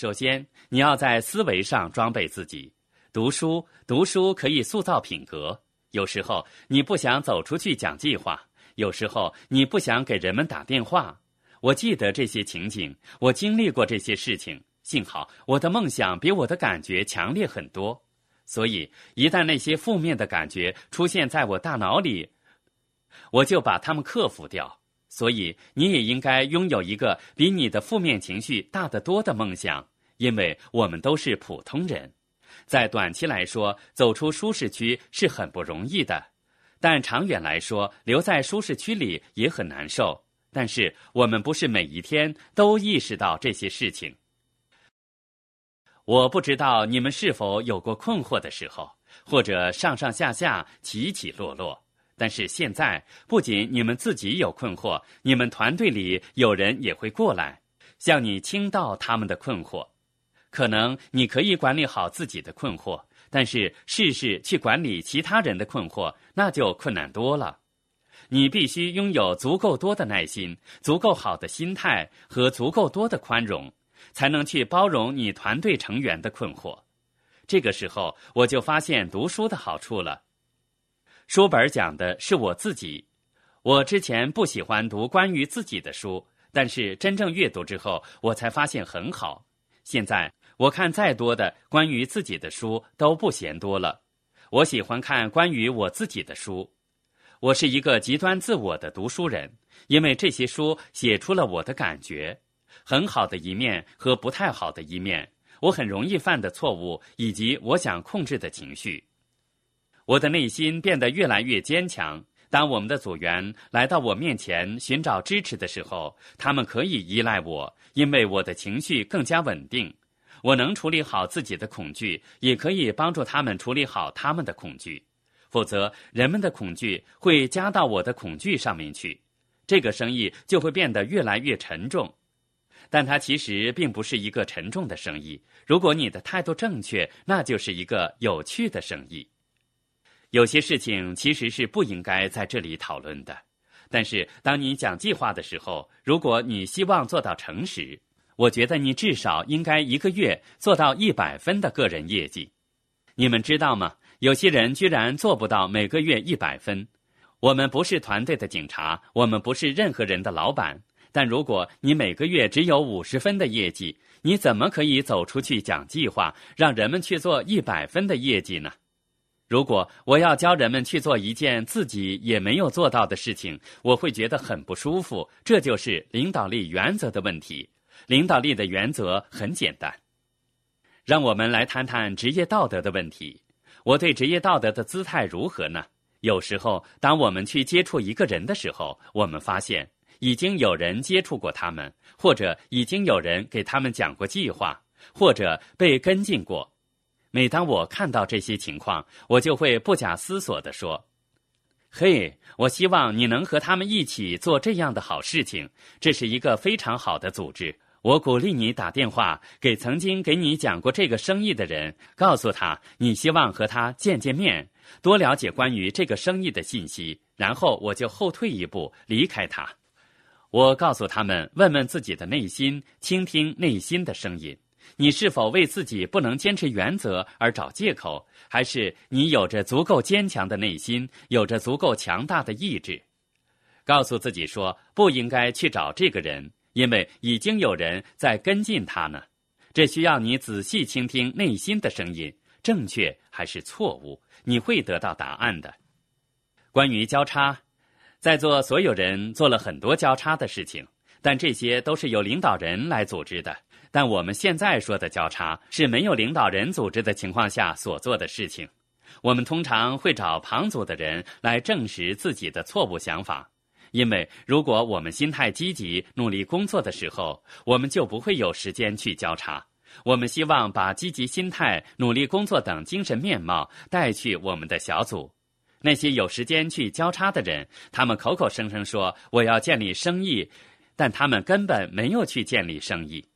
首先，你要在思维上装备自己。读书，读书可以塑造品格。有时候你不想走出去讲计划，有时候你不想给人们打电话。我记得这些情景，我经历过这些事情。幸好我的梦想比我的感觉强烈很多，所以一旦那些负面的感觉出现在我大脑里，我就把它们克服掉。所以你也应该拥有一个比你的负面情绪大得多的梦想，因为我们都是普通人。在短期来说，走出舒适区是很不容易的，但长远来说，留在舒适区里也很难受。但是我们不是每一天都意识到这些事情。我不知道你们是否有过困惑的时候，或者上上下下、起起落落。但是现在，不仅你们自己有困惑，你们团队里有人也会过来，向你倾倒他们的困惑。可能你可以管理好自己的困惑，但是试试去管理其他人的困惑，那就困难多了。你必须拥有足够多的耐心、足够好的心态和足够多的宽容，才能去包容你团队成员的困惑。这个时候，我就发现读书的好处了。书本讲的是我自己，我之前不喜欢读关于自己的书，但是真正阅读之后，我才发现很好。现在。我看再多的关于自己的书都不嫌多了，我喜欢看关于我自己的书。我是一个极端自我的读书人，因为这些书写出了我的感觉，很好的一面和不太好的一面，我很容易犯的错误以及我想控制的情绪。我的内心变得越来越坚强。当我们的组员来到我面前寻找支持的时候，他们可以依赖我，因为我的情绪更加稳定。我能处理好自己的恐惧，也可以帮助他们处理好他们的恐惧。否则，人们的恐惧会加到我的恐惧上面去，这个生意就会变得越来越沉重。但它其实并不是一个沉重的生意。如果你的态度正确，那就是一个有趣的生意。有些事情其实是不应该在这里讨论的。但是，当你讲计划的时候，如果你希望做到诚实，我觉得你至少应该一个月做到一百分的个人业绩，你们知道吗？有些人居然做不到每个月一百分。我们不是团队的警察，我们不是任何人的老板。但如果你每个月只有五十分的业绩，你怎么可以走出去讲计划，让人们去做一百分的业绩呢？如果我要教人们去做一件自己也没有做到的事情，我会觉得很不舒服。这就是领导力原则的问题。领导力的原则很简单，让我们来谈谈职业道德的问题。我对职业道德的姿态如何呢？有时候，当我们去接触一个人的时候，我们发现已经有人接触过他们，或者已经有人给他们讲过计划，或者被跟进过。每当我看到这些情况，我就会不假思索地说。嘿，我希望你能和他们一起做这样的好事情。这是一个非常好的组织。我鼓励你打电话给曾经给你讲过这个生意的人，告诉他你希望和他见见面，多了解关于这个生意的信息。然后我就后退一步离开他。我告诉他们，问问自己的内心，倾听内心的声音。你是否为自己不能坚持原则而找借口，还是你有着足够坚强的内心，有着足够强大的意志？告诉自己说不应该去找这个人，因为已经有人在跟进他呢。这需要你仔细倾听内心的声音，正确还是错误？你会得到答案的。关于交叉，在座所有人做了很多交叉的事情，但这些都是由领导人来组织的。但我们现在说的交叉是没有领导人组织的情况下所做的事情。我们通常会找旁组的人来证实自己的错误想法，因为如果我们心态积极、努力工作的时候，我们就不会有时间去交叉。我们希望把积极心态、努力工作等精神面貌带去我们的小组。那些有时间去交叉的人，他们口口声声说我要建立生意，但他们根本没有去建立生意。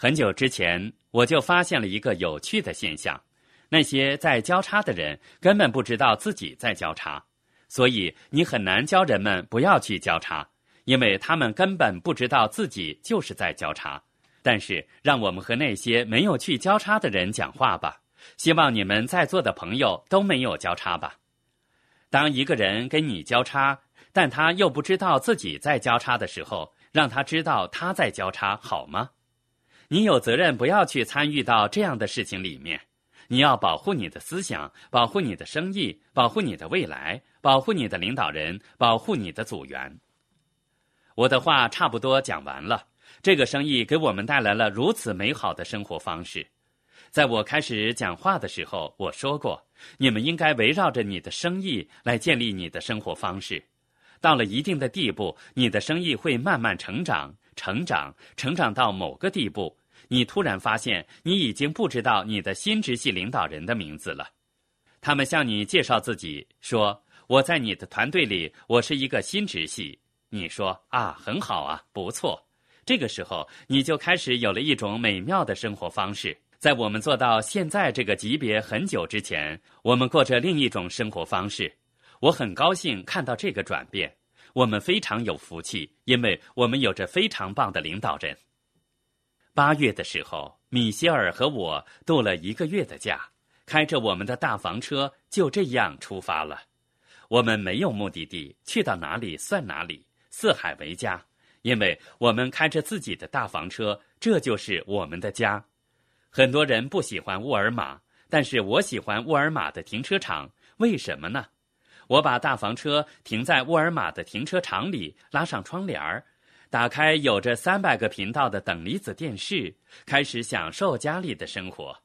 很久之前，我就发现了一个有趣的现象：那些在交叉的人根本不知道自己在交叉，所以你很难教人们不要去交叉，因为他们根本不知道自己就是在交叉。但是，让我们和那些没有去交叉的人讲话吧。希望你们在座的朋友都没有交叉吧。当一个人跟你交叉，但他又不知道自己在交叉的时候，让他知道他在交叉好吗？你有责任不要去参与到这样的事情里面。你要保护你的思想，保护你的生意，保护你的未来，保护你的领导人，保护你的组员。我的话差不多讲完了。这个生意给我们带来了如此美好的生活方式。在我开始讲话的时候，我说过，你们应该围绕着你的生意来建立你的生活方式。到了一定的地步，你的生意会慢慢成长，成长，成长到某个地步，你突然发现你已经不知道你的新直系领导人的名字了。他们向你介绍自己，说：“我在你的团队里，我是一个新直系。”你说：“啊，很好啊，不错。”这个时候，你就开始有了一种美妙的生活方式。在我们做到现在这个级别很久之前，我们过着另一种生活方式。我很高兴看到这个转变。我们非常有福气，因为我们有着非常棒的领导人。八月的时候，米歇尔和我度了一个月的假，开着我们的大房车就这样出发了。我们没有目的地，去到哪里算哪里，四海为家。因为我们开着自己的大房车，这就是我们的家。很多人不喜欢沃尔玛，但是我喜欢沃尔玛的停车场。为什么呢？我把大房车停在沃尔玛的停车场里，拉上窗帘儿，打开有着三百个频道的等离子电视，开始享受家里的生活。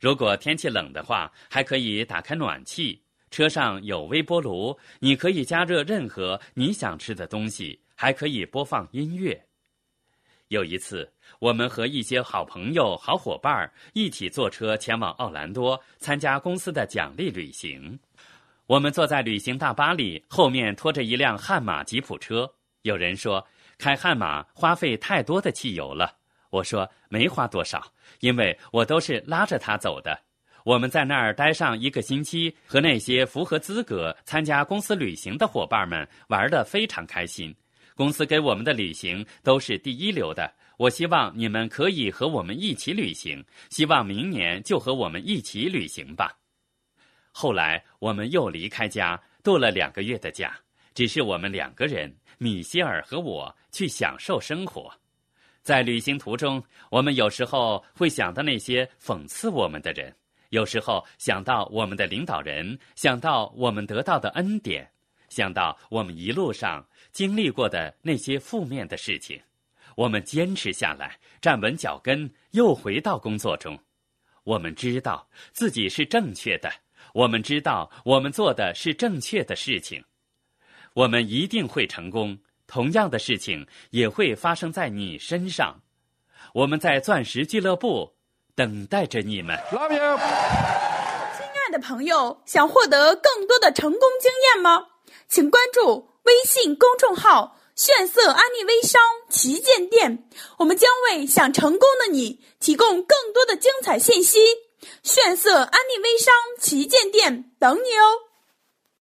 如果天气冷的话，还可以打开暖气。车上有微波炉，你可以加热任何你想吃的东西。还可以播放音乐。有一次，我们和一些好朋友、好伙伴一起坐车前往奥兰多参加公司的奖励旅行。我们坐在旅行大巴里，后面拖着一辆悍马吉普车。有人说，开悍马花费太多的汽油了。我说没花多少，因为我都是拉着它走的。我们在那儿待上一个星期，和那些符合资格参加公司旅行的伙伴们玩得非常开心。公司给我们的旅行都是第一流的，我希望你们可以和我们一起旅行。希望明年就和我们一起旅行吧。后来我们又离开家，度了两个月的假，只是我们两个人，米歇尔和我去享受生活。在旅行途中，我们有时候会想到那些讽刺我们的人，有时候想到我们的领导人，想到我们得到的恩典。想到我们一路上经历过的那些负面的事情，我们坚持下来，站稳脚跟，又回到工作中。我们知道自己是正确的，我们知道我们做的是正确的事情，我们一定会成功。同样的事情也会发生在你身上。我们在钻石俱乐部等待着你们。Love you，亲爱的朋友，想获得更多的成功经验吗？请关注微信公众号“炫色安利微商旗舰店”，我们将为想成功的你提供更多的精彩信息。炫色安利微商旗舰店等你哦！